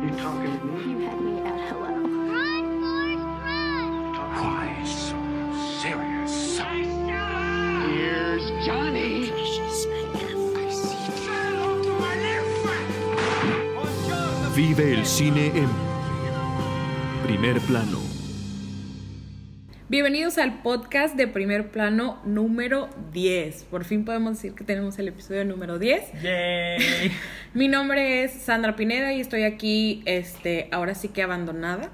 You talking to me? You had me at hello. Run, Forrest, run! Why so serious? Here's Johnny. Vive el cine en primer plano. Bienvenidos al podcast de primer plano número 10. Por fin podemos decir que tenemos el episodio número 10. Yay. Mi nombre es Sandra Pineda y estoy aquí, este, ahora sí que abandonada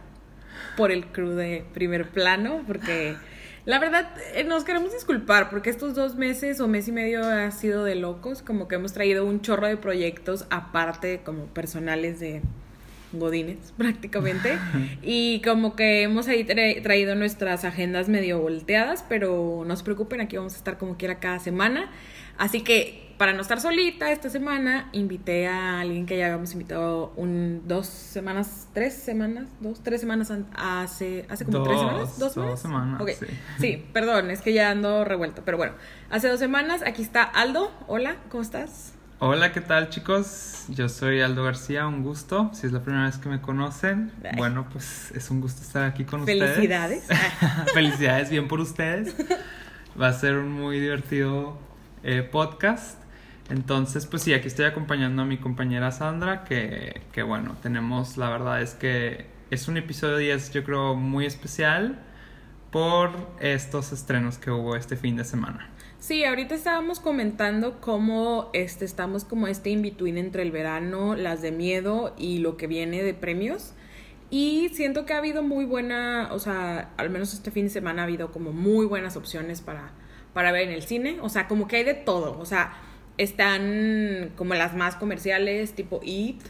por el crew de primer plano, porque la verdad eh, nos queremos disculpar, porque estos dos meses o mes y medio ha sido de locos, como que hemos traído un chorro de proyectos aparte, como personales de godines prácticamente, y como que hemos ahí tra- traído nuestras agendas medio volteadas, pero no se preocupen, aquí vamos a estar como quiera cada semana. Así que para no estar solita esta semana, invité a alguien que ya habíamos invitado un, dos semanas, tres semanas, dos, tres semanas an- hace, hace como tres Dos, semanas, dos semanas. semanas, Ok. sí. sí, perdón, es que ya ando revuelto, pero bueno, hace dos semanas, aquí está Aldo, hola, ¿cómo estás? Hola, ¿qué tal chicos? Yo soy Aldo García, un gusto. Si es la primera vez que me conocen, Ay. bueno, pues es un gusto estar aquí con Felicidades. ustedes. Felicidades, bien por ustedes. Va a ser un muy divertido eh, podcast. Entonces, pues sí, aquí estoy acompañando a mi compañera Sandra, que, que bueno, tenemos, la verdad es que es un episodio 10, yo creo, muy especial por estos estrenos que hubo este fin de semana. Sí, ahorita estábamos comentando cómo este, estamos como este in-between entre el verano, las de miedo y lo que viene de premios. Y siento que ha habido muy buena, o sea, al menos este fin de semana ha habido como muy buenas opciones para, para ver en el cine. O sea, como que hay de todo. O sea, están como las más comerciales, tipo It.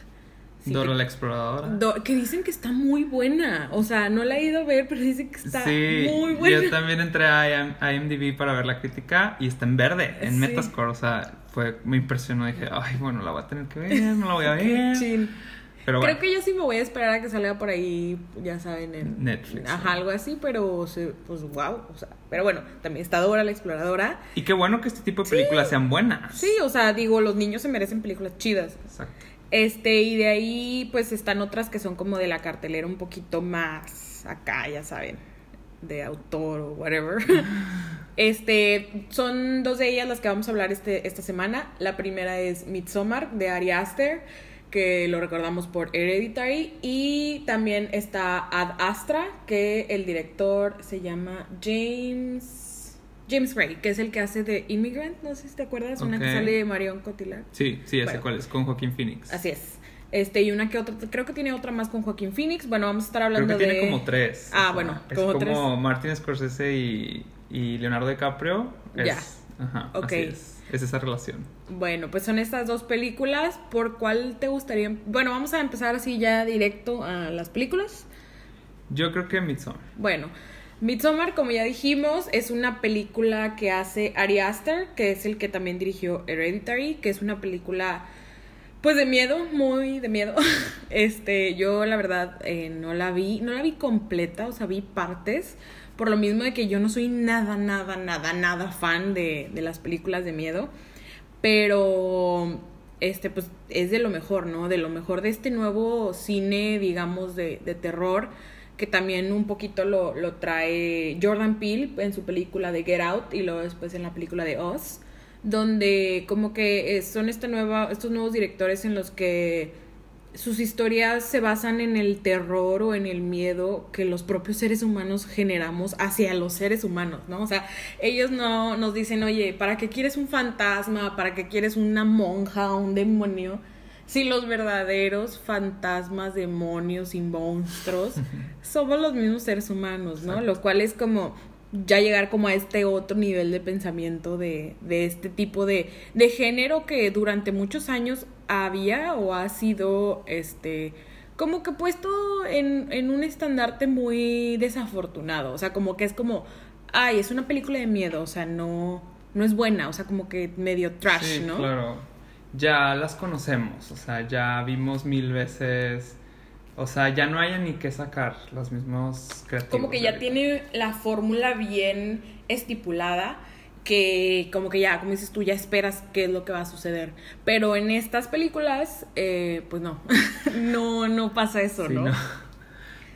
Sí, Dora que- la exploradora. Do- que dicen que está muy buena. O sea, no la he ido a ver, pero dicen que está sí, muy buena. yo también entré a IM- a IMDb para ver la crítica y está en verde, en Sí. Metascore, o sea, fue, me impresionó, dije, ay, bueno, la voy a tener que ver, no la voy a ver. Pero bueno, Creo que yo sí me voy a esperar a que salga por ahí, ya saben, en Netflix, Ajá, algo así, pero se- pues wow, o sea, pero bueno, también está Dora la exploradora. y qué bueno que este tipo de películas sean buenas. Sí, o sea, digo, los niños se merecen películas chidas. Exacto. Este, y de ahí pues están otras que son como de la cartelera un poquito más acá, ya saben, de autor o whatever. Este, son dos de ellas las que vamos a hablar este, esta semana. La primera es Midsommar de Ari Aster, que lo recordamos por Hereditary. Y también está Ad Astra, que el director se llama James... James Gray, que es el que hace de Immigrant, no sé si te acuerdas, una que sale de Marion Cotillard. Sí, sí, ya sé cuál es, con Joaquín Phoenix. Así es. Este, y una que otra, creo que tiene otra más con Joaquín Phoenix. Bueno, vamos a estar hablando Creo que de. tiene como tres. Ah, o sea, bueno, es como como tres. Martin Scorsese y, y Leonardo DiCaprio. Es, Ya. Ajá, Ok. así es. Es esa relación. Bueno, pues son estas dos películas. ¿Por cuál te gustaría? Bueno, vamos a empezar así ya directo a las películas. Yo creo que Midsommar. Bueno, Midsommar, como ya dijimos, es una película que hace Ari Aster, que es el que también dirigió Hereditary, que es una película, pues de miedo, muy de miedo. Este, yo la verdad eh, no la vi, no la vi completa, o sea, vi partes, por lo mismo de que yo no soy nada, nada, nada, nada fan de, de las películas de miedo, pero este pues es de lo mejor, ¿no? De lo mejor de este nuevo cine, digamos, de, de terror, que también un poquito lo, lo trae Jordan Peele en su película de Get Out y luego después en la película de Oz, donde como que son esta nueva, estos nuevos directores en los que sus historias se basan en el terror o en el miedo que los propios seres humanos generamos hacia los seres humanos, ¿no? O sea, ellos no nos dicen, oye, ¿para qué quieres un fantasma? ¿Para qué quieres una monja o un demonio? Si los verdaderos fantasmas, demonios y monstruos somos los mismos seres humanos, ¿no? Lo cual es como ya llegar como a este otro nivel de pensamiento de, de este tipo de, de género que durante muchos años había o ha sido este como que puesto en, en un estandarte muy desafortunado. O sea, como que es como, ay, es una película de miedo, o sea, no, no es buena, o sea, como que medio trash, Sí, ¿no? claro. Ya las conocemos, o sea, ya vimos mil veces. O sea, ya no hay ni que sacar los mismos creativos. Como que ya tiene la fórmula bien estipulada que como que ya, como dices tú, ya esperas qué es lo que va a suceder. Pero en estas películas, eh, pues no, no, no pasa eso, Sí, ¿no? ¿no?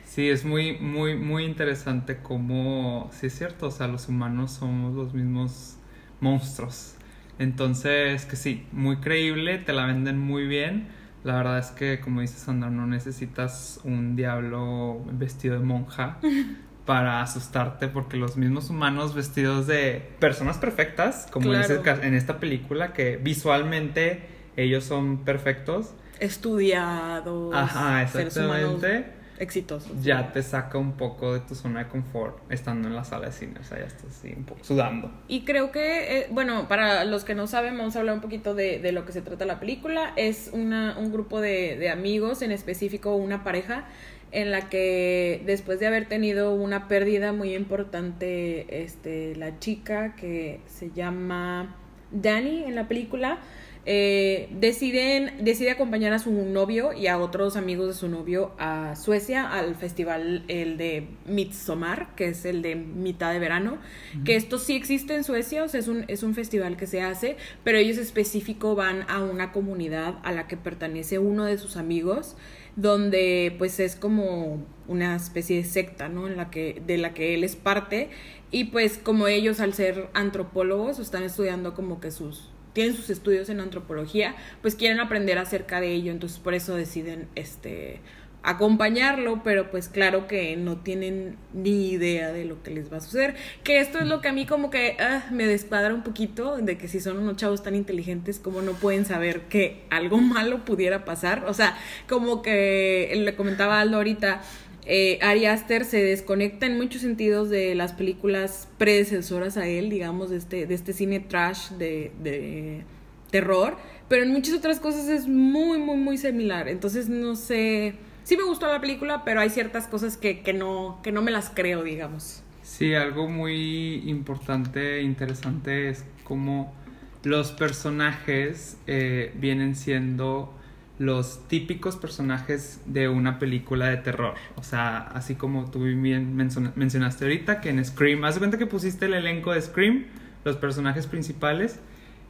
Sí, es muy, muy, muy interesante cómo, sí es cierto, o sea, los humanos somos los mismos monstruos. Entonces, que sí, muy creíble, te la venden muy bien. La verdad es que, como dice Sandra, no necesitas un diablo vestido de monja para asustarte, porque los mismos humanos vestidos de personas perfectas, como Claro. ca- en esta película, que visualmente ellos son perfectos, Estudiados. Ajá, seres humanos exactamente. Exitosos. ya te saca un poco de tu zona de confort estando en la sala de cine. O sea, ya estás así un poco sudando. Y creo que, eh, bueno, para los que no saben, vamos a hablar un poquito de, de lo que se trata la película. Es una, un grupo de, de amigos, en específico una pareja, en la que después de haber tenido una pérdida muy importante, este, la chica que se llama Dani en la película, eh, deciden, decide acompañar a su novio y a otros amigos de su novio a Suecia al festival el de Midsommar, que es el de mitad de verano, que esto sí existe en Suecia, o sea, es un, es un festival que se hace, pero ellos específico van a una comunidad a la que pertenece uno de sus amigos, donde pues es como una especie de secta, ¿no? En la que, de la que él es parte, y pues como ellos al ser antropólogos están estudiando como que sus tienen sus estudios en antropología, pues quieren aprender acerca de ello, entonces por eso deciden este acompañarlo, pero pues claro que no tienen ni idea de lo que les va a suceder, que esto es lo que a mí como que ah, me descuadra un poquito, de que si son unos chavos tan inteligentes, como no pueden saber que algo malo pudiera pasar, o sea, como que le comentaba Aldo ahorita, eh, Ari Aster se desconecta en muchos sentidos de las películas predecesoras a él, digamos, de este, de este cine trash de, de terror, pero en muchas otras cosas es muy, muy, muy similar. Entonces, no sé, sí me gustó la película, pero hay ciertas cosas que, que, no, que no me las creo, digamos. Sí, algo muy importante e interesante es cómo los personajes eh, vienen siendo los típicos personajes de una película de terror. O sea, así como tú bien mencion- mencionaste ahorita, que en Scream, haz de cuenta que pusiste el elenco de Scream, los personajes principales,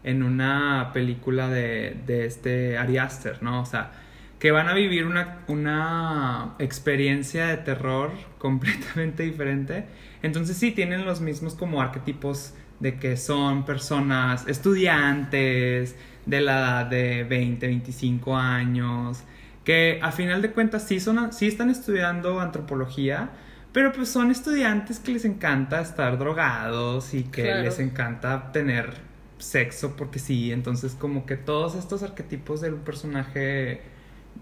en una película de, de este Ari Aster, ¿no? O sea, que van a vivir una, una experiencia de terror completamente diferente. Entonces sí, tienen los mismos como arquetipos de que son personas estudiantes de la edad de 20, 25 años, que a final de cuentas sí, son, sí están estudiando antropología, pero pues son estudiantes que les encanta estar drogados y que Claro. les encanta tener sexo porque sí, entonces como que todos estos arquetipos de un personaje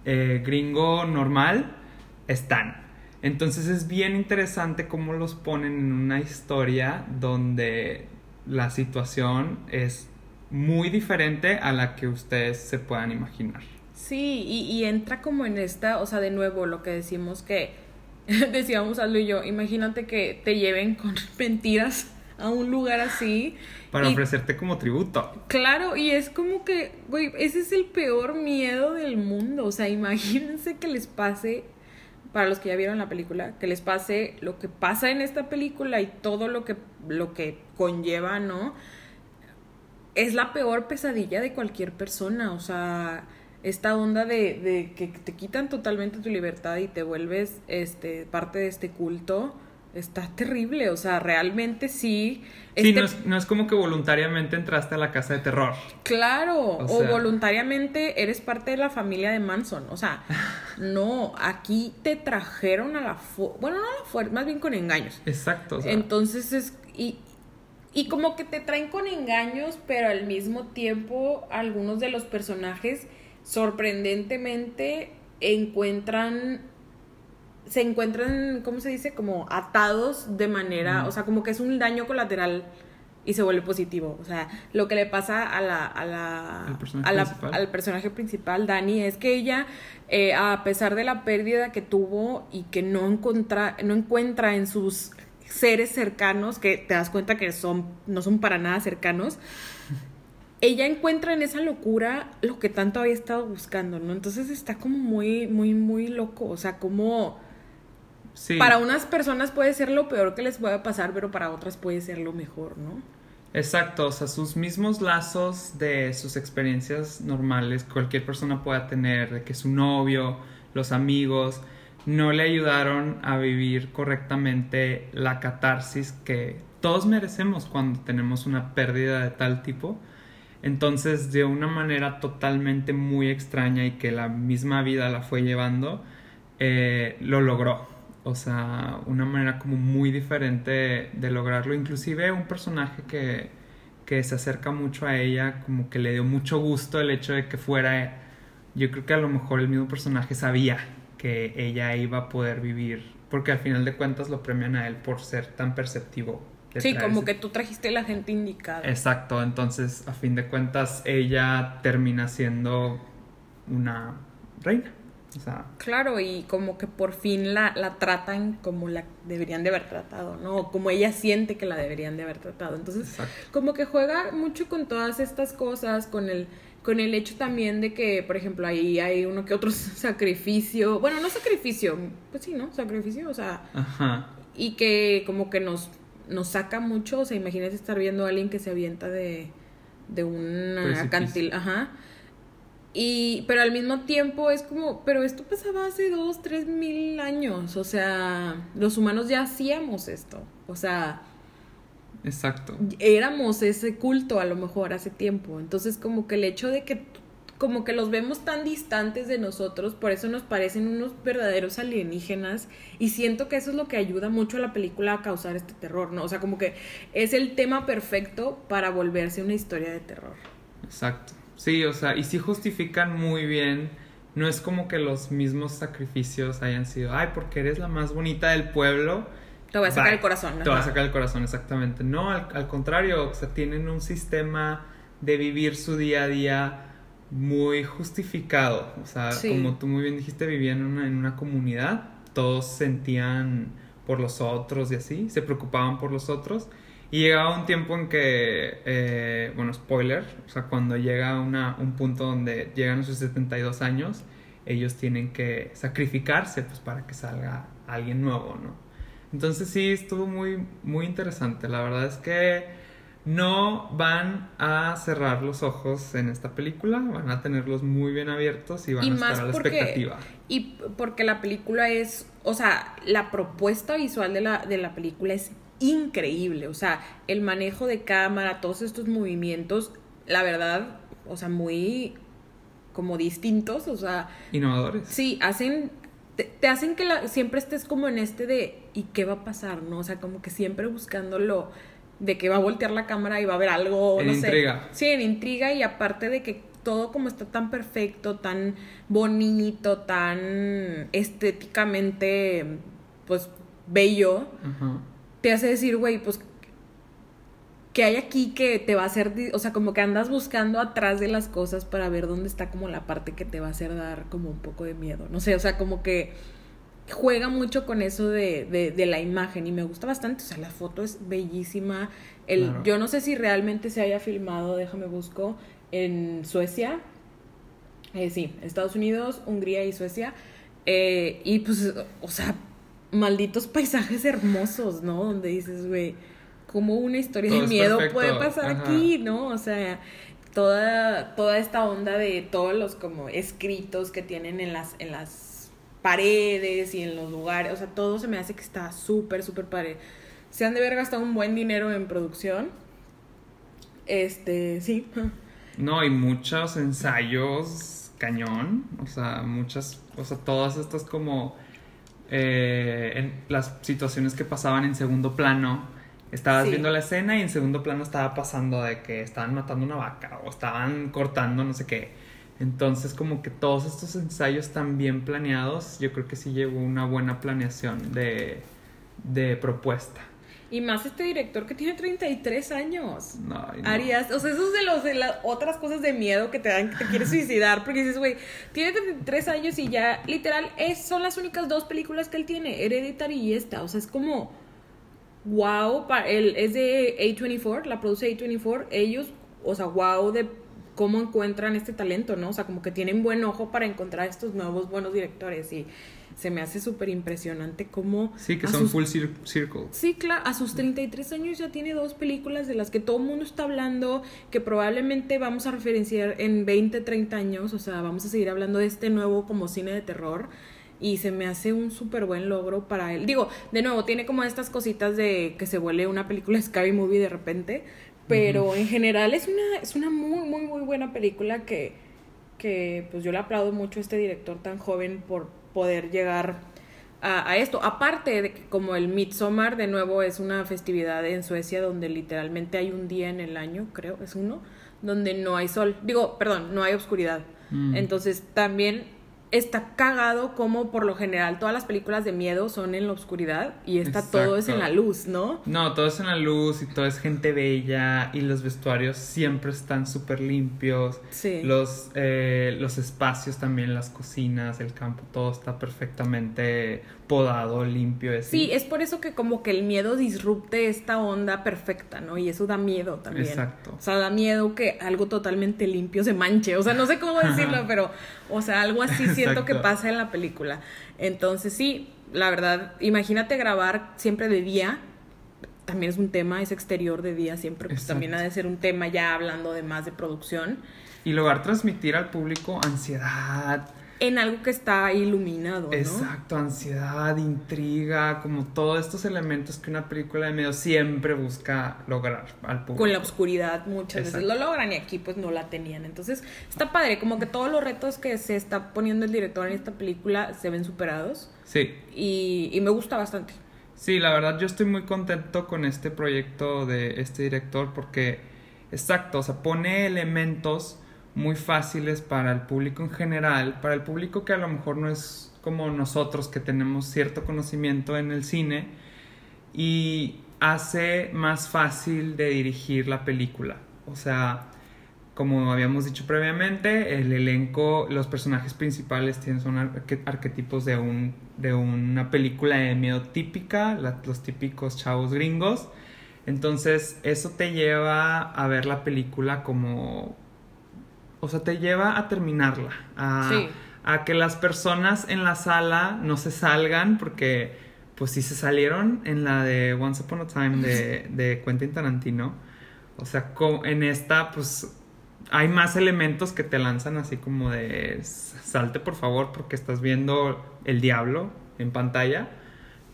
eh, gringo normal están. Entonces es bien interesante cómo los ponen en una historia donde la situación es muy diferente a la que ustedes se puedan imaginar. Sí, y, y entra como en esta, o sea, de nuevo, lo que decimos que, decíamos Aldo y yo, imagínate que te lleven con mentiras a un lugar así. Para y- ofrecerte como tributo. Claro, y es como que, güey, ese es el peor miedo del mundo. O sea, imagínense que les pase, para los que ya vieron la película, que les pase lo que pasa en esta película y todo lo que, lo que conlleva, ¿no? Es la peor pesadilla de cualquier persona. O sea, esta onda de, de que te quitan totalmente tu libertad y te vuelves este, parte de este culto. Está terrible, o sea, realmente sí. Sí, este- no es, no es como que voluntariamente entraste a la casa de terror. Claro, O voluntariamente eres parte de la familia de Manson. O sea, no, aquí te trajeron a la fuerza, bueno, no a la fuerza, más bien con engaños. Exacto. o sea, Entonces es, y, y como que te traen con engaños, pero al mismo tiempo algunos de los personajes sorprendentemente encuentran se encuentran, ¿cómo se dice? Como atados de manera, Mm. o sea, como que es un daño colateral y se vuelve positivo. O sea, lo que le pasa a la, a la, Al personaje a la- principal. al personaje principal, Dani, es que ella, eh, a pesar de la pérdida que tuvo y que no, encontra, no encuentra en sus seres cercanos, que te das cuenta que son, no son para nada cercanos, ella encuentra en esa locura lo que tanto había estado buscando, ¿no? Entonces está como muy, muy, muy loco. O sea, como sí. para unas personas puede ser lo peor que les pueda pasar, pero para otras puede ser lo mejor, ¿no? Exacto, o sea, sus mismos lazos de sus experiencias normales cualquier persona pueda tener, de que su novio, los amigos, no le ayudaron a vivir correctamente la catarsis que todos merecemos cuando tenemos una pérdida de tal tipo. Entonces, de una manera totalmente muy extraña y que la misma vida la fue llevando, eh, lo logró. O sea, una manera como muy diferente de lograrlo. Inclusive un personaje que, que se acerca mucho a ella, como que le dio mucho gusto el hecho de que fuera... Yo creo que a lo mejor el mismo personaje sabía que ella iba a poder vivir, porque al final de cuentas lo premian a él por ser tan perceptivo. Sí, como que tú trajiste la gente indicada. Exacto, entonces a fin de cuentas ella termina siendo una reina. O sea, Claro, y como que por fin la, la tratan como la deberían de haber tratado, ¿no? O como ella siente que la deberían de haber tratado. Entonces, Exacto. como que juega mucho con todas estas cosas, con el, con el hecho también de que, por ejemplo, ahí hay uno que otro sacrificio, bueno, no sacrificio, pues sí, ¿no? Sacrificio, o sea, ajá. y que como que nos, nos saca mucho, o sea, imagínate estar viendo a alguien que se avienta de, de un acantil, ajá. Y, pero al mismo tiempo es como, pero esto pasaba hace dos, tres mil años, o sea, los humanos ya hacíamos esto, o sea, Exacto. éramos ese culto a lo mejor hace tiempo, entonces como que el hecho de que como que los vemos tan distantes de nosotros, por eso nos parecen unos verdaderos alienígenas y siento que eso es lo que ayuda mucho a la película a causar este terror, ¿no? O sea, como que es el tema perfecto para volverse una historia de terror. Exacto. Sí, o sea, y sí justifican muy bien. No es como que los mismos sacrificios hayan sido, ay, porque eres la más bonita del pueblo. Te voy a sacar Bye. el corazón. Te va a sacar el corazón, exactamente. No, al, al contrario, o sea, tienen un sistema de vivir su día a día muy justificado. O sea, Sí. como tú muy bien dijiste, vivían en una, en una comunidad, todos sentían por los otros y así, se preocupaban por los otros. Y llegaba un tiempo en que, eh, bueno, spoiler, o sea, cuando llega una, un punto donde llegan a sus 72 años, ellos tienen que sacrificarse pues para que salga alguien nuevo, ¿no? Entonces sí, estuvo muy, muy interesante. La verdad es que no van a cerrar los ojos en esta película, van a tenerlos muy bien abiertos y van y a más estar a la porque expectativa. y porque la película es o sea la propuesta visual de la de la película es increíble o sea el manejo de cámara todos estos movimientos la verdad o sea muy como distintos o sea Innovadores. sí hacen te, te hacen que la- siempre estés como en este de y qué va a pasar no o sea como que siempre buscándolo de que va a voltear la cámara y va a haber algo En no sé. intriga. Sí, en intriga y aparte de que todo como está tan perfecto, tan bonito, tan estéticamente, pues, bello, Ajá. Te hace decir, güey, pues, que hay aquí que te va a hacer, o sea, como que andas buscando atrás de las cosas para ver dónde está como la parte que te va a hacer dar como un poco de miedo, no sé, o sea, como que juega mucho con eso de, de, de la imagen y me gusta bastante, o sea, la foto es bellísima, el, Claro. yo no sé si realmente se haya filmado, déjame busco, en Suecia, eh, sí, Estados Unidos, Hungría y Suecia, eh, y pues, o sea, malditos paisajes hermosos, ¿no? Donde dices, güey, como una historia Todo de miedo perfecto, puede pasar ajá. aquí, ¿no? O sea, toda, toda esta onda de todos los como escritos que tienen en las, en las paredes y en los lugares, o sea, todo se me hace que está súper, súper padre. Se han de haber gastado un buen dinero en producción. Este, sí. No, y muchos ensayos cañón, o sea, muchas, o sea, todas estas como eh, en las situaciones que pasaban en segundo plano. Estabas Sí. viendo la escena y en segundo plano estaba pasando de que estaban matando una vaca o estaban cortando no sé qué. Entonces como que todos estos ensayos tan bien planeados, yo creo que sí llevó una buena planeación de, de propuesta. Y más este director que tiene 33 años. No, no. Arias, o sea, eso es de, los, de las otras cosas de miedo que te dan, que te quieres suicidar, porque dices, güey, tiene 33 años y ya, literal, es, son las únicas dos películas que él tiene, Hereditary y esta, o sea, es como, wow, pa- él es de A24, la produce A24, ellos, o sea, wow, de cómo encuentran este talento, ¿no? O sea, como que tienen buen ojo para encontrar estos nuevos buenos directores y se me hace súper impresionante cómo... Sí, que son sus- full cir- circle. Sí, claro, a sus 33 años ya tiene dos películas de las que todo el mundo está hablando, que probablemente vamos a referenciar en 20, 30 años, o sea, vamos a seguir hablando de este nuevo como cine de terror y se me hace un súper buen logro para él. Digo, de nuevo, tiene como estas cositas de que se vuelve una película Scary Movie de repente, pero en general es una, es una muy, muy, muy buena película que, que pues yo le aplaudo mucho a este director tan joven por poder llegar a, a esto. Aparte de que como el Midsommar, de nuevo, es una festividad en Suecia donde literalmente hay un día en el año, creo, es uno, donde no hay sol. Digo, perdón, no hay oscuridad. Mm. Entonces también está cagado como por lo general todas las películas de miedo son en la oscuridad y esta todo es en la luz, ¿no? No, todo es en la luz y todo es gente bella y los vestuarios siempre están súper limpios. Sí. Los, eh, los espacios también, las cocinas, el campo, todo está perfectamente podado, limpio. así. Sí, es por eso que como que el miedo disrupte esta onda perfecta, ¿no? Y eso da miedo también. Exacto. O sea, da miedo que algo totalmente limpio se manche. O sea, no sé cómo decirlo, pero, o sea, algo así siento que pasa en la película. Entonces, sí, la verdad, imagínate grabar siempre de día. También es un tema, es exterior de día siempre, pues Exacto. también ha de ser un tema ya hablando de más de producción. Y lograr transmitir al público ansiedad, En algo que está iluminado, ¿no? Exacto, ansiedad, intriga, como todos estos elementos que una película de medio siempre busca lograr al público. con la oscuridad muchas veces lo logran y aquí pues no la tenían. Entonces está padre, como que todos los retos que se está poniendo el director en esta película se ven superados Sí, y, y me gusta bastante. sí, la verdad yo estoy muy contento con este proyecto de este director porque, exacto, o sea, pone elementos muy fáciles para el público en general, para el público que a lo mejor no es como nosotros que tenemos cierto conocimiento en el cine y hace más fácil de dirigir la película. O sea, como habíamos dicho previamente, el elenco, los personajes principales tienen, son arque- arquetipos de, un, de una película de miedo típica, los típicos chavos gringos. Entonces, eso te lleva a ver la película como... O sea, te lleva a terminarla. A, Sí. a que las personas en la sala no se salgan porque... Pues si se salieron en la de Once Upon a Time de, de Quentin Tarantino. O sea, en esta, pues hay más elementos que te lanzan así como de salte por favor porque estás viendo el diablo en pantalla.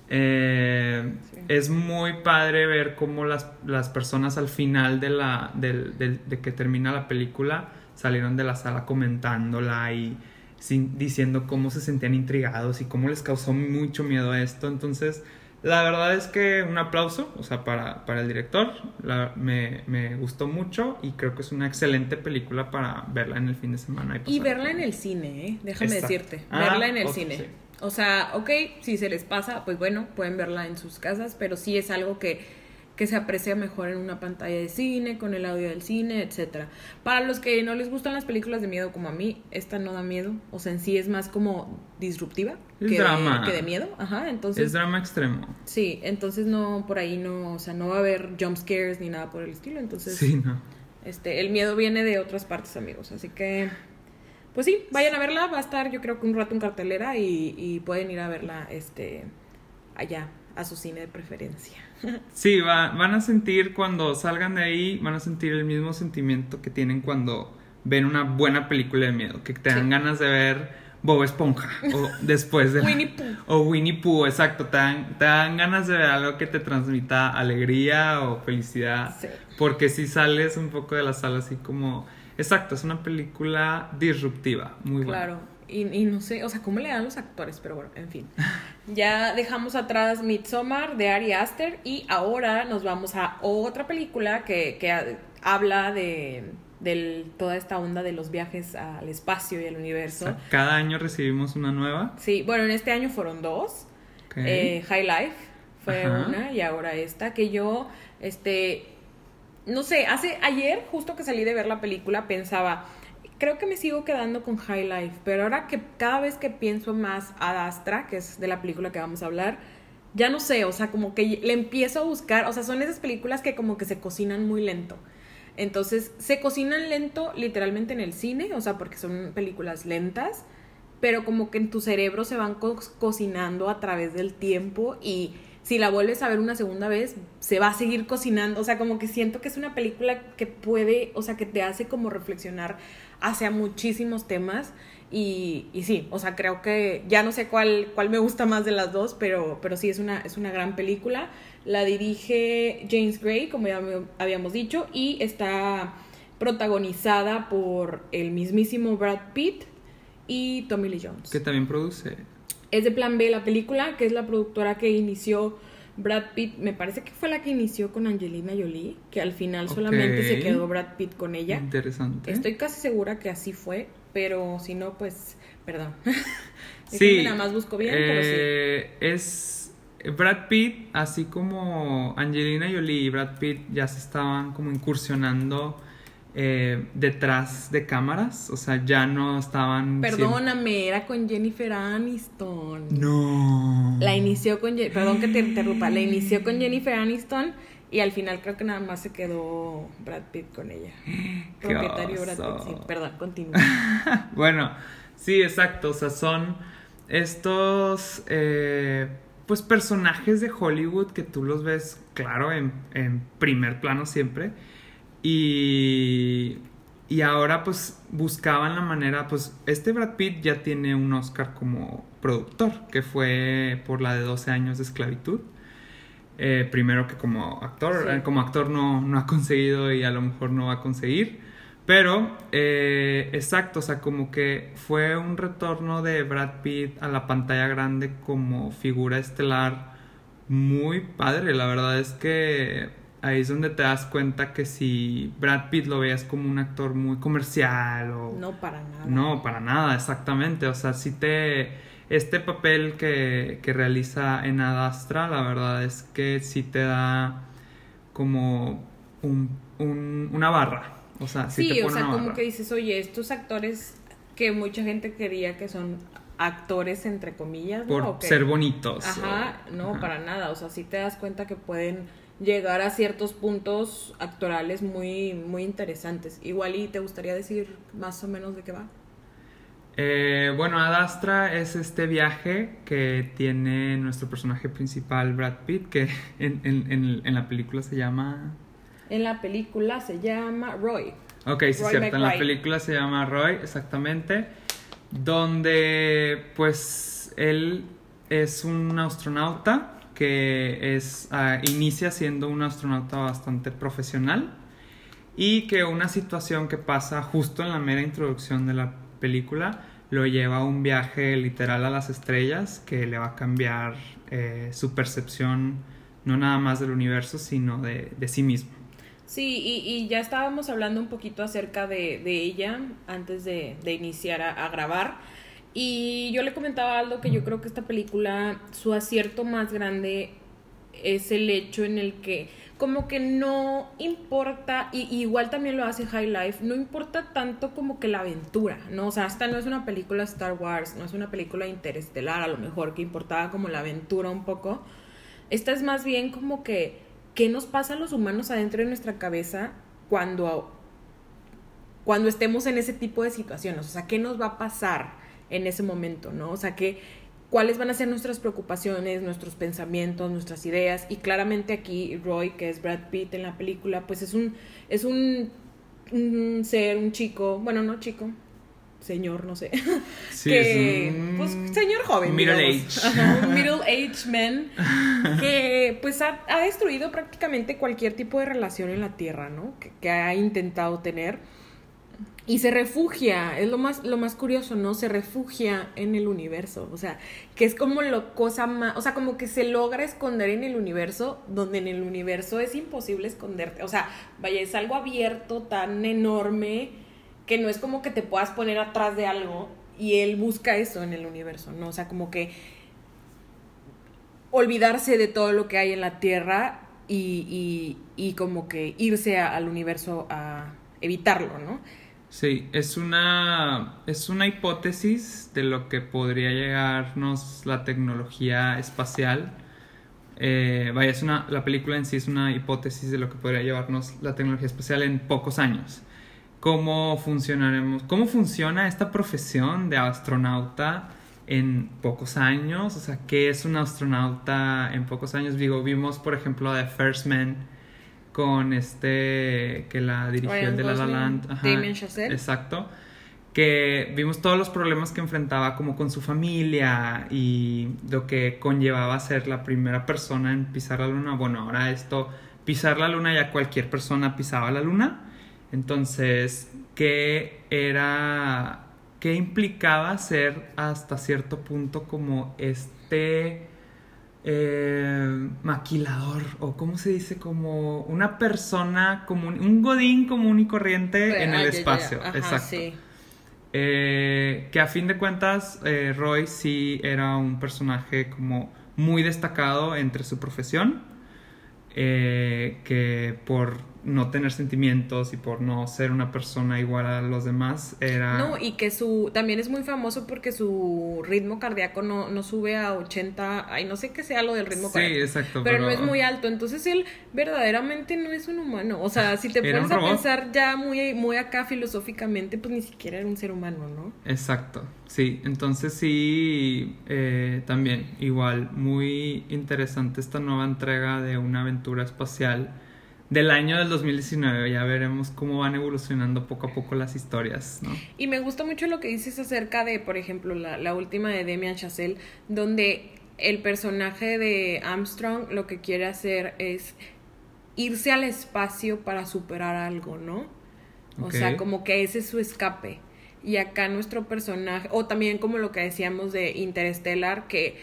Eh, Sí. Es muy padre ver cómo las, las personas al final de, la, del- del- de que termina la película salieron de la sala comentándola y sin- diciendo cómo se sentían intrigados y cómo les causó mucho miedo a esto. Entonces, la verdad es que un aplauso, o sea, para, para el director, la- me, me gustó mucho y creo que es una excelente película para verla en el fin de semana. Y pasarla verla en el cine, ¿eh? déjame Exacto. decirte, Ah, verla en el cine. sí. O sea, ok, si se les pasa, pues bueno, pueden verla en sus casas, pero sí es algo que, que se aprecia mejor en una pantalla de cine, con el audio del cine, etcétera. Para los que no les gustan las películas de miedo como a mí, esta no da miedo, o sea, en sí es más como disruptiva Es que, drama. De, que de miedo, ajá, entonces Es drama extremo. sí, entonces no por ahí no, o sea, no va a haber jump scares ni nada por el estilo, entonces Sí, no. este, el miedo viene de otras partes, amigos. Así que, pues sí, vayan a verla. Va a estar, yo creo que un rato en cartelera y, y pueden ir a verla, este, allá, a su cine de preferencia. Sí, va- van a sentir cuando salgan de ahí, van a sentir el mismo sentimiento que tienen cuando ven una buena película de miedo, que te dan Sí. ganas de ver Bob Esponja o después de Winnie Pooh. o Winnie Pooh, exacto, te dan, te dan ganas de ver algo que te transmita alegría o felicidad, Sí. porque si sales un poco de la sala así como, exacto, es una película disruptiva, muy buena. Claro. Y, y no sé, o sea, ¿cómo le dan los actores? Pero bueno, en fin. Ya dejamos atrás Midsommar de Ari Aster y ahora nos vamos a otra película que, que ha- habla de del, toda esta onda de los viajes al espacio y al O universo. sea, cada año recibimos una nueva. Sí, bueno, en este año fueron dos. Eh, High Life fue Ajá. una y ahora esta que yo, este, no sé, hace ayer justo que salí de ver la película pensaba, creo que me sigo quedando con High Life, pero ahora que cada vez que pienso más a Astra, que es de la película que vamos a hablar, ya no sé, o sea, como que le empiezo a buscar, o sea, son esas películas que como que se cocinan muy lento. Entonces, se cocinan lento literalmente en el cine, o sea, porque son películas lentas, pero como que en tu cerebro se van co- cocinando a través del tiempo y si la vuelves a ver una segunda vez, se va a seguir cocinando, o sea, como que siento que es una película que puede, o sea, que te hace como reflexionar hacia muchísimos temas y, y sí, o sea, creo que ya no sé cuál, cuál me gusta más de las dos, pero, pero sí, es una, es una gran película. La dirige James Gray, como ya habíamos dicho, y está protagonizada por el mismísimo Brad Pitt y Tommy Lee Jones. Que también produce. Es de Plan B la película, que es la productora que inició Brad Pitt, me parece que fue la que inició con Angelina Jolie, que al final solamente se quedó Brad Pitt con ella. Interesante. Estoy casi segura que así fue, pero si no, pues, perdón. Sí. Nada más busco bien, pero sí. eh, Es Brad Pitt, así como Angelina Jolie y Brad Pitt ya se estaban como incursionando eh, detrás de cámaras, o sea, ya no estaban... Perdóname, era con Jennifer Aniston. No. La inició con... Perdón que te interrumpa. La inició con Jennifer Aniston y al final creo que nada más se quedó Brad Pitt con ella. Propietario Brad. Pitt. Sí, perdón, continúa. Bueno, sí, exacto. O sea, son estos eh, pues personajes de Hollywood que tú los ves, claro, en, en primer plano siempre. Y, y ahora pues buscaban la manera, pues este Brad Pitt ya tiene un Oscar como productor, que fue por la de 12 años de esclavitud. Eh, primero que como actor, Sí. eh, como actor no, no ha conseguido y a lo mejor no va a conseguir. Pero, eh, exacto, o sea, como que fue un retorno de Brad Pitt a la pantalla grande como figura estelar muy padre. La verdad es que ahí es donde te das cuenta que si Brad Pitt lo veías como un actor muy comercial o... No, para nada. No, para nada, exactamente. O sea, si te. Este papel que, que realiza en Adastra, la verdad es que sí te da como un, un- una barra. O sea, sí, Sí, te o sea, como barra. que dices, oye, estos actores que mucha gente quería que son actores entre comillas, ¿no? Por ser bonitos. Ajá, o- no, ajá. para nada. O sea, sí te das cuenta que pueden llegar a ciertos puntos actorales muy, muy interesantes. Igual y te gustaría decir más o menos de qué va. Eh, bueno, Adastra es este viaje que tiene nuestro personaje principal, Brad Pitt, que en, en- en- en la película se llama. En la película se llama Roy. Ok, sí, Roy cierto. En la película se llama Roy, exactamente. Donde, pues, él es un astronauta que es, ah, inicia siendo un astronauta bastante profesional y que una situación que pasa justo en la mera introducción de la película lo lleva a un viaje literal a las estrellas que le va a cambiar eh, su percepción no nada más del universo, sino de, de sí mismo. Sí, y, y ya estábamos hablando un poquito acerca de, de ella antes de, de iniciar a, a grabar. Y yo le comentaba a Aldo que yo creo que esta película, su acierto más grande es el hecho en el que como que no importa, y, igual también lo hace High Life, no importa tanto como que la aventura, ¿no? O sea, esta no es una película Star Wars, no es una película interestelar, a lo mejor que importaba como la aventura un poco. Esta es más bien como que, ¿qué nos pasa a los humanos adentro de nuestra cabeza cuando, cuando estemos en ese tipo de situaciones? O sea, ¿qué nos va a pasar en ese momento, no? O sea, ¿qué, ¿cuáles van a ser nuestras preocupaciones, nuestros pensamientos, nuestras ideas? Y claramente aquí Roy, que es Brad Pitt en la película, pues es un, es un, un ser, un chico, bueno, no chico, señor, no sé. Sí, que, es un pues, señor joven. Middle digamos. age. Ajá, un middle age man que pues ha, ha destruido prácticamente cualquier tipo de relación en la Tierra, ¿no? Que, que ha intentado tener. Y se refugia, es lo más, lo más curioso, ¿no? Se refugia en el universo. O sea, que es como lo cosa más. O sea, como que se logra esconder en el universo, donde en el universo es imposible esconderte. O sea, vaya, es algo abierto, tan enorme, que no es como que te puedas poner atrás de algo. Y él busca eso en el universo, ¿no? O sea, como que olvidarse de todo lo que hay en la Tierra y, y, y como que irse al universo a evitarlo, ¿no? Sí, es una, es una hipótesis de lo que podría llegarnos la tecnología espacial eh, vaya, es una, la película en sí es una hipótesis de lo que podría llevarnos la tecnología espacial en pocos años. ¿Cómo funcionaremos? ¿Cómo funciona esta profesión de astronauta en pocos años? O sea, ¿qué es un astronauta en pocos años? Digo, vimos, por ejemplo, a The First Man con este que la dirigió Ryan el de La La Land. Ajá, Damien Chazelle. Exacto. Que vimos todos los problemas que enfrentaba como con su familia y lo que conllevaba ser la primera persona en pisar la luna. Bueno, ahora esto, pisar la luna ya cualquier persona pisaba la luna. Entonces, ¿qué era, qué implicaba ser hasta cierto punto como este eh, maquilador o cómo se dice como una persona común, un godín común y corriente en Ah, el ya, ya, ya. espacio, Ajá, exacto. sí. Eh, que a fin de cuentas eh, Roy sí era un personaje como muy destacado entre su profesión, que por no tener sentimientos y por no ser una persona igual a los demás era... No, y que su también es muy famoso porque su ritmo cardíaco no, no sube a 80, ay, no sé qué sea lo del ritmo sí, cardíaco. exacto. Pero, no es muy alto, entonces él verdaderamente no es un humano. O sea, si te pones a pensar ya muy, muy acá filosóficamente, pues ni siquiera era un ser humano, ¿no? Exacto, sí, entonces sí, eh, también igual, muy interesante esta nueva entrega de una aventura espacial del año del 2019, ya veremos cómo van evolucionando poco a poco las historias, ¿no? Y me gusta mucho lo que dices acerca de, por ejemplo, la, la última de Demian Chazelle, donde el personaje de Armstrong lo que quiere hacer es irse al espacio para superar algo, ¿no? O sea, como que ese es su escape. Y acá nuestro personaje, o también como lo que decíamos de Interstellar, que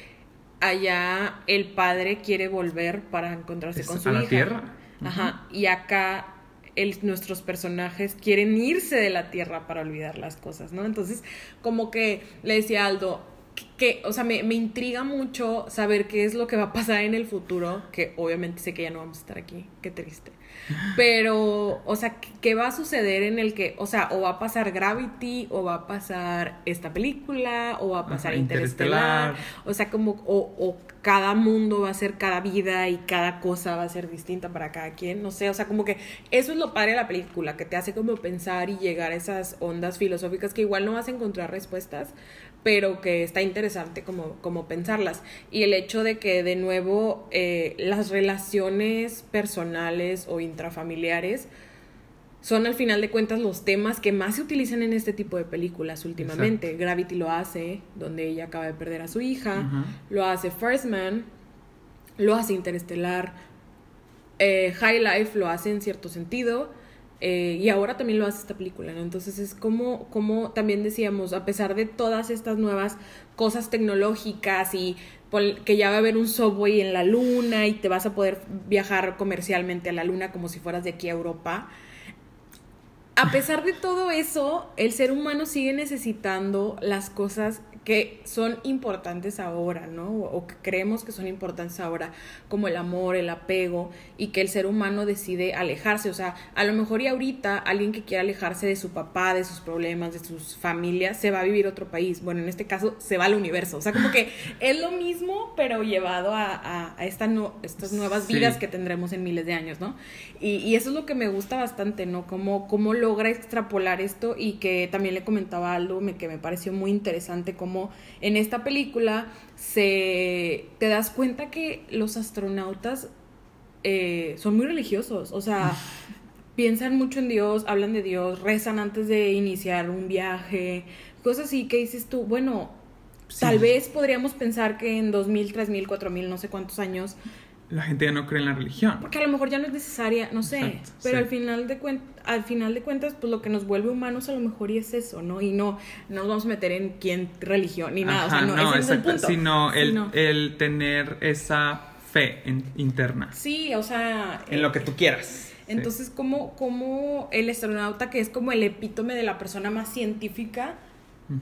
allá el padre quiere volver para encontrarse Es con su a la hija. Tierra. Ajá. Y acá el- nuestros personajes quieren irse de la Tierra para olvidar las cosas, ¿no? Entonces, como que le decía Aldo, que, que, o sea, me, me intriga mucho saber qué es lo que va a pasar en el futuro, que obviamente sé que ya no vamos a estar aquí, qué triste. Pero, o sea, ¿qué- ¿qué va a suceder en el que, o sea, o va a pasar Gravity, o va a pasar esta película, o va a pasar Ajá, Interestelar, Interestelar. o sea, como, o, o cada mundo va a ser cada vida y cada cosa va a ser distinta para cada quien, no sé, o sea, como que eso es lo padre de la película, que te hace como pensar y llegar a esas ondas filosóficas que igual no vas a encontrar respuestas, pero que está interesante como, como pensarlas. Y el hecho de que de nuevo eh, las relaciones personales o intrafamiliares son al final de cuentas los temas que más se utilizan en este tipo de películas últimamente. Gravity lo hace, donde ella acaba de perder a su hija, lo hace First Man, lo hace Interestelar, eh, High Life lo hace en cierto sentido. Eh, y ahora también lo hace esta película, ¿no? Entonces es como, como también decíamos, a pesar de todas estas nuevas cosas tecnológicas y que ya va a haber un subway en la luna y te vas a poder viajar comercialmente a la luna como si fueras de aquí a Europa, a pesar de todo eso, el ser humano sigue necesitando las cosas que son importantes ahora, ¿no? O que creemos que son importantes ahora, como el amor, el apego, y que el ser humano decide alejarse. O sea, a lo mejor y ahorita alguien que quiera alejarse de su papá, de sus problemas, de sus familias, se va a vivir a otro país. Bueno, en este caso, se va al universo. O sea, como que es lo mismo, pero llevado a, a- a esta no- estas nuevas Sí. vidas que tendremos en miles de años, ¿no? Y, y eso es lo que me gusta bastante, ¿no? Cómo, cómo logra extrapolar esto y que también le comentaba a Aldo me, que me pareció muy interesante cómo en esta película se te das cuenta que los astronautas eh, son muy religiosos, o sea, piensan mucho en Dios, hablan de Dios, rezan antes de iniciar un viaje, cosas así que dices tú, bueno, Sí. tal vez podríamos pensar que en 2000, 3000, 4000, no sé cuántos años La gente ya no cree en la religión. porque a lo mejor ya no es necesaria, no sé, Exacto, pero sí. al final de cuen- al final de cuentas pues lo que nos vuelve humanos a lo mejor y es eso, ¿no? Y no no nos vamos a meter en quién religión ni nada, o sea, no, no, ese es el punto. sino el, Sí, no. el tener esa fe en- interna Sí, o sea, en lo que tú quieras. Entonces, como, como el astronauta, que es como el epítome de la persona más científica,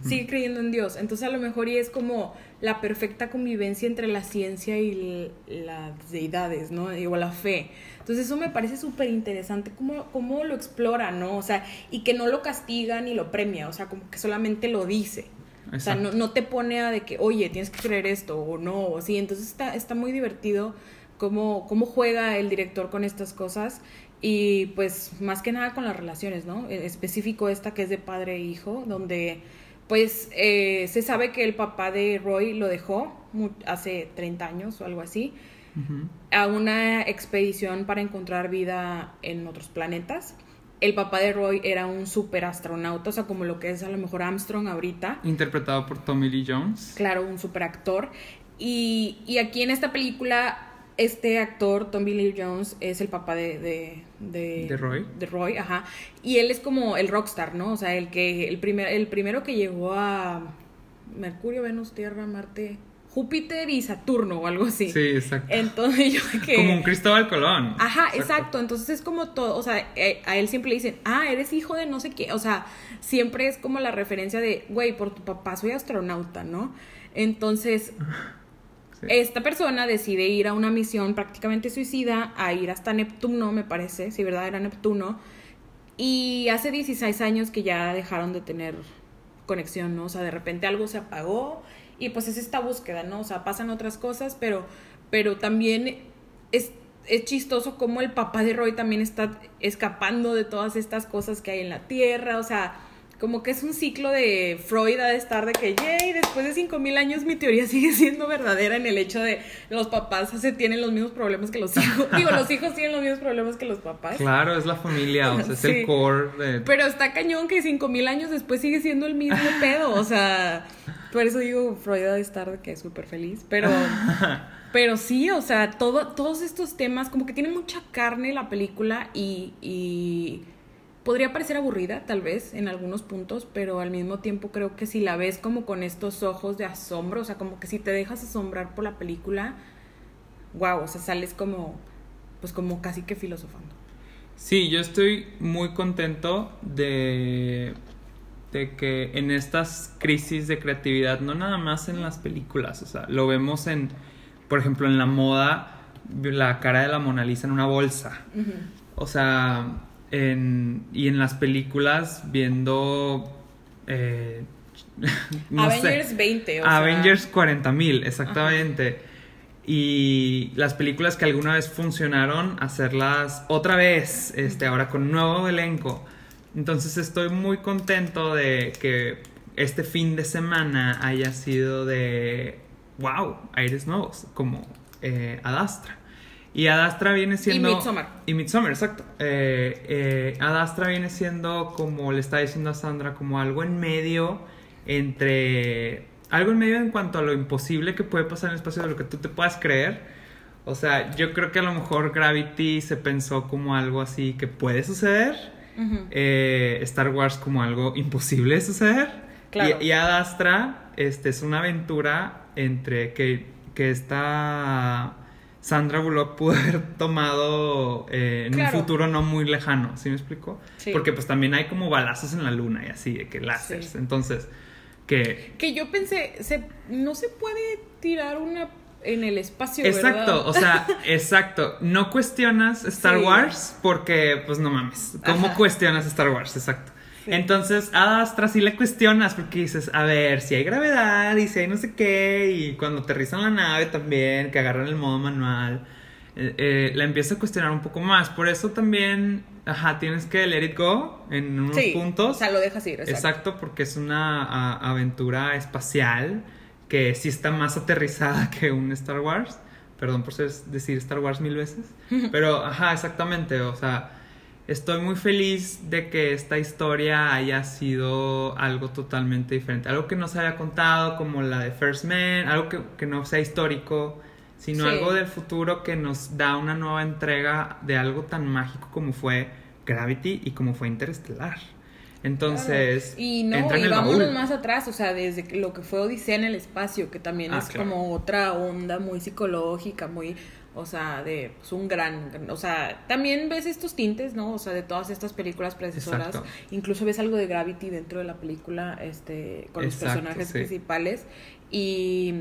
sigue creyendo en Dios. Entonces, a lo mejor y es como la perfecta convivencia entre la ciencia y las deidades, ¿no? O la fe. Entonces, eso me parece súper interesante, cómo, cómo lo explora, ¿no? O sea, y que no lo castiga ni lo premia, o sea, como que solamente lo dice. O sea, no, Exacto. no te pone a de que, oye, tienes que creer esto o no, o sí. Entonces está, está muy divertido cómo, cómo juega el director con estas cosas y pues más que nada con las relaciones, ¿no? En específico esta que es de padre e hijo, donde pues eh, se sabe que el papá de Roy lo dejó hace 30 años o algo así a una expedición para encontrar vida en otros planetas. El papá de Roy era un super astronauta, o sea, como lo que es a lo mejor Armstrong ahorita. Interpretado por Tommy Lee Jones. Claro, un super actor. Y, y aquí en esta película, este actor, Tommy Lee Jones, es el papá de, de, de, ¿De Roy? De Roy, ajá. Y él es como el rockstar, ¿no? O sea, el, que, el, primer, el primero que llegó a Mercurio, Venus, Tierra, Marte, Júpiter y Saturno o algo así. Sí, exacto. Entonces yo que... Como un Cristóbal Colón. Ajá, exacto. Entonces es como todo, o sea, eh, a él siempre le dicen, ah, eres hijo de no sé qué. O sea, siempre es como la referencia de, güey, por tu papá soy astronauta, ¿no? Entonces, Esta persona decide ir a una misión prácticamente suicida, a ir hasta Neptuno, me parece, si verdad era Neptuno. Y hace 16 años que ya dejaron de tener conexión, ¿no? O sea, de repente algo se apagó y pues es esta búsqueda, ¿no? O sea, pasan otras cosas, pero, pero también es, es chistoso como el papá de Roy también está escapando de todas estas cosas que hay en la Tierra, o sea, como que es un ciclo de Freud ha de estar de que, yay, después de 5000 años mi teoría sigue siendo verdadera en el hecho de los papás se tienen los mismos problemas que los hijos. Digo, los hijos tienen los mismos problemas que los papás. Claro, es la familia, o sea, es Sí. el core de... Pero está cañón que 5000 años después sigue siendo el mismo pedo. O sea, por eso digo, Freud ha de estar de que es súper feliz. Pero, pero sí, o sea, todo, todos estos temas, como que tiene mucha carne la película y, y podría parecer aburrida, tal vez, en algunos puntos, pero al mismo tiempo creo que si la ves como con estos ojos de asombro, o sea, como que si te dejas asombrar por la película, wow, o sea, sales como, pues como casi que filosofando. Sí, yo estoy muy contento de, de que en estas crisis de creatividad, no nada más en las películas, o sea, lo vemos en, por ejemplo, en la moda, la cara de la Mona Lisa en una bolsa. O sea, en, y en las películas viendo... eh, no sé. Avengers 20, o sea. Avengers 40.000, exactamente. Y las películas que alguna vez funcionaron, hacerlas otra vez, este, ahora con nuevo elenco. Entonces estoy muy contento de que este fin de semana haya sido de, wow, aires nuevos, como eh, Adastra. Y Adastra viene siendo... Midsommar. Y Midsommar, exacto. Eh, eh, Adastra viene siendo, como le está diciendo a Sandra, como algo en medio entre... Algo en medio en cuanto a lo imposible que puede pasar en el espacio de lo que tú te puedas creer. O sea, yo creo que a lo mejor Gravity se pensó como algo así que puede suceder. Eh, Star Wars como algo imposible de suceder. Claro. Y, y Ad Astra este, es una aventura entre que, que esta Sandra Bullock pudo haber tomado eh, en Claro. un futuro no muy lejano, ¿sí me explico? Sí. Porque pues también hay como balazos en la luna y así, de que láseres. Sí. Entonces, que... Que yo pensé, se, no se puede tirar una en el espacio, Exacto, ¿verdad? o sea, exacto. No cuestionas Star Sí. Wars porque, pues no mames. ¿Cómo Ajá. cuestionas Star Wars? Exacto. Sí. Entonces, a Astra sí le cuestionas porque dices, a ver, si hay gravedad y si hay no sé qué, y cuando aterrizan la nave también, que agarran el modo manual, eh, eh, la empieza a cuestionar un poco más. Por eso también, ajá, tienes que let it go en unos Sí, puntos. O sea, lo dejas ir, exacto. Exacto, porque es una a- aventura espacial que sí está más aterrizada que un Star Wars. Perdón por ser- decir Star Wars mil veces. Pero, ajá, exactamente. O sea, estoy muy feliz de que esta historia haya sido algo totalmente diferente. Algo que no se haya contado, como la de First Man. Algo que, que no sea histórico, sino Sí. algo del futuro que nos da una nueva entrega de algo tan mágico como fue Gravity y como fue Interestelar. Entonces, Claro. y no, entra en y vámonos más atrás, o sea, desde lo que fue Odisea en el espacio, que también Ah, es claro. como otra onda muy psicológica, muy, o sea, de pues, un gran, o sea, también ves estos tintes, ¿no? O sea, de todas estas películas predecesoras, Exacto. incluso ves algo de Gravity dentro de la película, este, con los personajes sí. principales y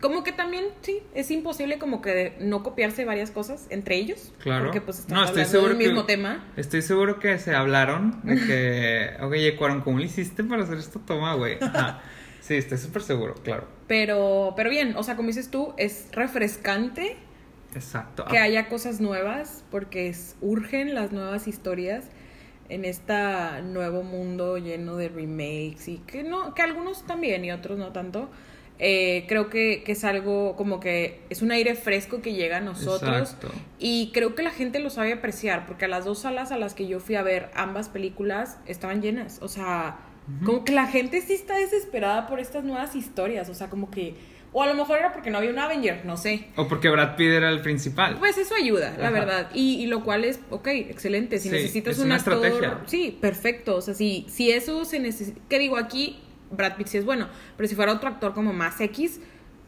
como que también, sí, es imposible como que no copiarse varias cosas entre ellos, Claro. porque pues están No, estoy seguro del que- mismo tema. Estoy seguro que se hablaron de que, oye, Cuarón, ¿cómo le hiciste para hacer esta toma, güey? Ajá. Sí, estoy súper seguro, claro. Pero, pero bien, o sea, como dices tú, es refrescante Exacto. que haya cosas nuevas, porque es, urgen las nuevas historias en este nuevo mundo lleno de remakes y que no, que algunos también y otros no tanto. Eh, creo que, que es algo como que es un aire fresco que llega a nosotros Exacto. y creo que la gente lo sabe apreciar porque a las dos salas a las que yo fui a ver ambas películas estaban llenas, o sea, como que la gente sí está desesperada por estas nuevas historias, o sea, como que o a lo mejor era porque no había un Avenger, no sé. O porque Brad Pitt era el principal. Pues eso ayuda, la Ajá. verdad. Y, y lo cual es, ok, excelente. Si Sí, necesitas es un una actor. estrategia. Sí, perfecto. O sea, si, si eso se necesita. ¿Qué digo aquí? Brad Pitt sí es bueno. Pero si fuera otro actor como más X,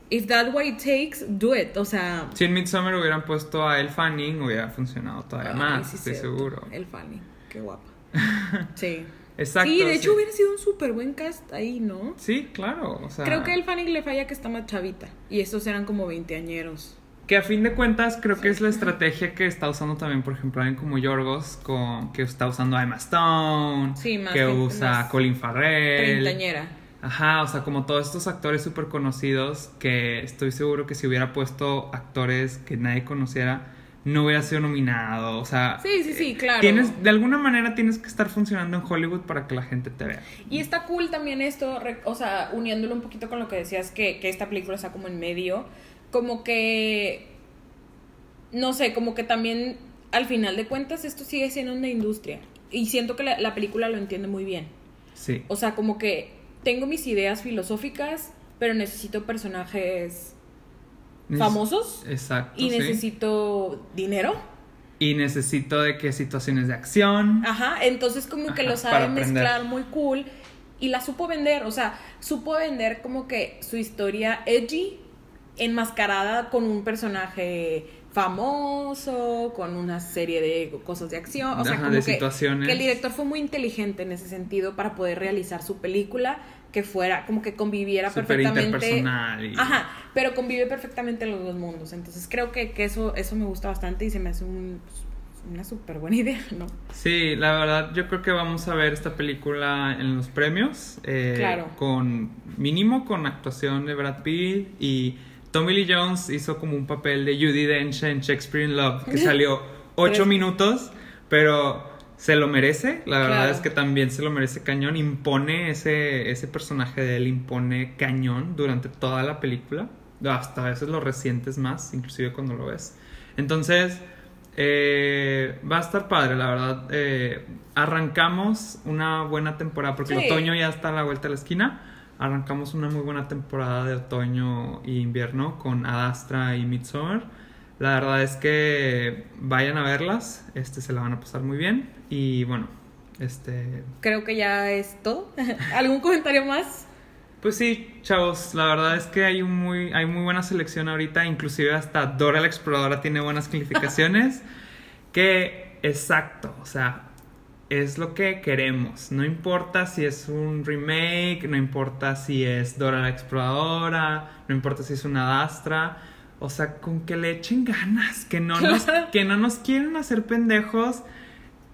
if that's what it takes, do it. O sea. Si en Midsommar hubieran puesto a Elle Fanning, hubiera funcionado todavía más, sí, estoy cierto. seguro. El Fanny. Qué guapa. Sí. Exacto. sí, de hecho sí. hubiera sido un súper buen cast ahí, ¿no? Sí, claro. O sea, Creo que el Fanny le falla que está más chavita. Y estos eran como veinteañeros. Que a fin de cuentas creo que es la estrategia que está usando también, por ejemplo, alguien como Yorgos, con, que está usando a Emma Stone, Sí, más que usa Colin Farrell. Treintañera. Ajá, o sea, como todos estos actores súper conocidos que estoy seguro que si hubiera puesto actores que nadie conociera, no hubiera sido nominado. O sea, Sí, sí, sí, claro. tienes, de alguna manera tienes que estar funcionando en Hollywood para que la gente te vea. Y está cool también esto, o sea, uniéndolo un poquito con lo que decías, que, que esta película está como en medio, como que, no sé, como que también al final de cuentas esto sigue siendo una industria. Y siento que la, la película lo entiende muy bien. Sí. O sea, como que tengo mis ideas filosóficas, pero necesito personajes famosos Exacto. y sí. necesito dinero. Y necesito de que situaciones de acción. Ajá, entonces como que lo sabe aprender. mezclar muy cool y la supo vender, o sea, supo vender como que su historia edgy enmascarada con un personaje famoso, con una serie de cosas de acción, o sea, Ajá, como de que, situaciones. que el director fue muy inteligente en ese sentido para poder realizar su película que fuera como que conviviera Súper perfectamente interpersonal y- Ajá, pero convive perfectamente en los dos mundos. Entonces creo que, que eso eso me gusta bastante y se me hace un- una súper buena idea, ¿no? Sí, la verdad, yo creo que vamos a ver esta película en los premios. eh, Claro. Con mínimo con actuación de Brad Pitt y Tommy Lee Jones hizo como un papel de Judy Dench en Shakespeare in Love, que salió ocho minutos, pero se lo merece. La verdad es que también se lo merece cañón. Impone ese, ese personaje de él, impone cañón durante toda la película. Hasta a veces lo resientes más, inclusive cuando lo ves. Entonces, eh, va a estar padre, la verdad. Eh, arrancamos una buena temporada, porque el otoño ya está a la vuelta de la esquina. Arrancamos una muy buena temporada de otoño e invierno con Adastra y Midsommar. La verdad es que vayan a verlas, este se la van a pasar muy bien y bueno, este Creo que ya es todo. ¿Algún comentario más? pues sí, chavos, la verdad es que hay un muy hay muy buena selección ahorita, inclusive hasta Dora la exploradora tiene buenas calificaciones que exacto, o sea, es lo que queremos. No importa si es un remake, no importa si es Dora la exploradora, no importa si es una Dastra. O sea, con que le echen ganas, que no nos, que no nos quieren hacer pendejos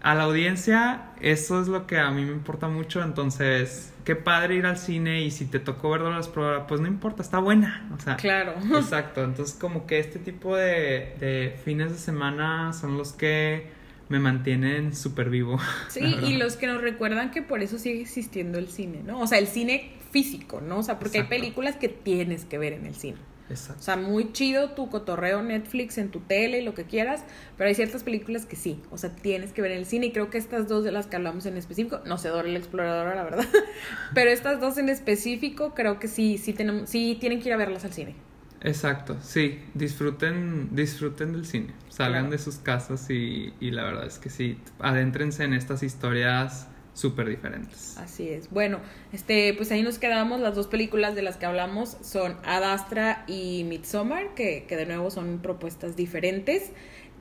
a la audiencia, eso es lo que a mí me importa mucho. Entonces, qué padre ir al cine y si te tocó ver Dora la exploradora, pues no importa, está buena. O sea, Claro. Exacto, entonces como que este tipo de, de fines de semana son los que me mantienen súper vivo. Sí, y los que nos recuerdan que por eso sigue existiendo el cine, ¿no? O sea, el cine físico, ¿no? O sea, porque Exacto. hay películas que tienes que ver en el cine. O Exacto. sea, muy chido tu cotorreo Netflix en tu tele y lo que quieras, pero hay ciertas películas que sí, o sea, tienes que ver en el cine y creo que estas dos de las que hablamos en específico, no sé, Dora la exploradora, la verdad, pero estas dos en específico creo que sí, sí, tenemos, sí tienen que ir a verlas al cine. Exacto, sí, disfruten, disfruten del cine, salgan Claro. de sus casas y, y la verdad es que sí, adéntrense en estas historias súper diferentes. Así es. Bueno, este, pues ahí nos quedamos. Las dos películas de las que hablamos son Adastra y Midsommar, que, que de nuevo son propuestas diferentes.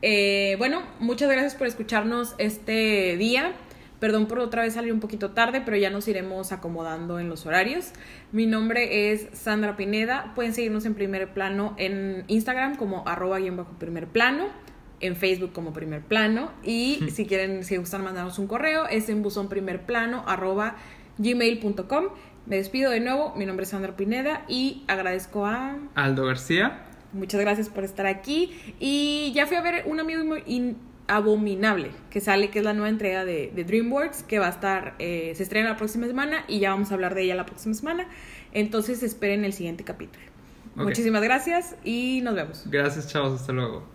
Eh, bueno, muchas gracias por escucharnos este día. Perdón por otra vez salir un poquito tarde, pero ya nos iremos acomodando en los horarios. Mi nombre es Sandra Pineda. Pueden seguirnos en primer plano en Instagram como arroba guion bajo primer plano, en Facebook como primer plano. Y si quieren, si gustan mandarnos un correo, es en buzonprimerplano arroba gmail.com. Me despido de nuevo. Mi nombre es Sandra Pineda y agradezco a Aldo García, muchas gracias por estar aquí. Y ya fui a ver un amigo abominable que sale, que es la nueva entrega de, de DreamWorks, que va a estar, eh, se estrena la próxima semana y ya vamos a hablar de ella la próxima semana. Entonces esperen el siguiente capítulo. Muchísimas gracias y nos vemos. Gracias, chavos. Hasta luego.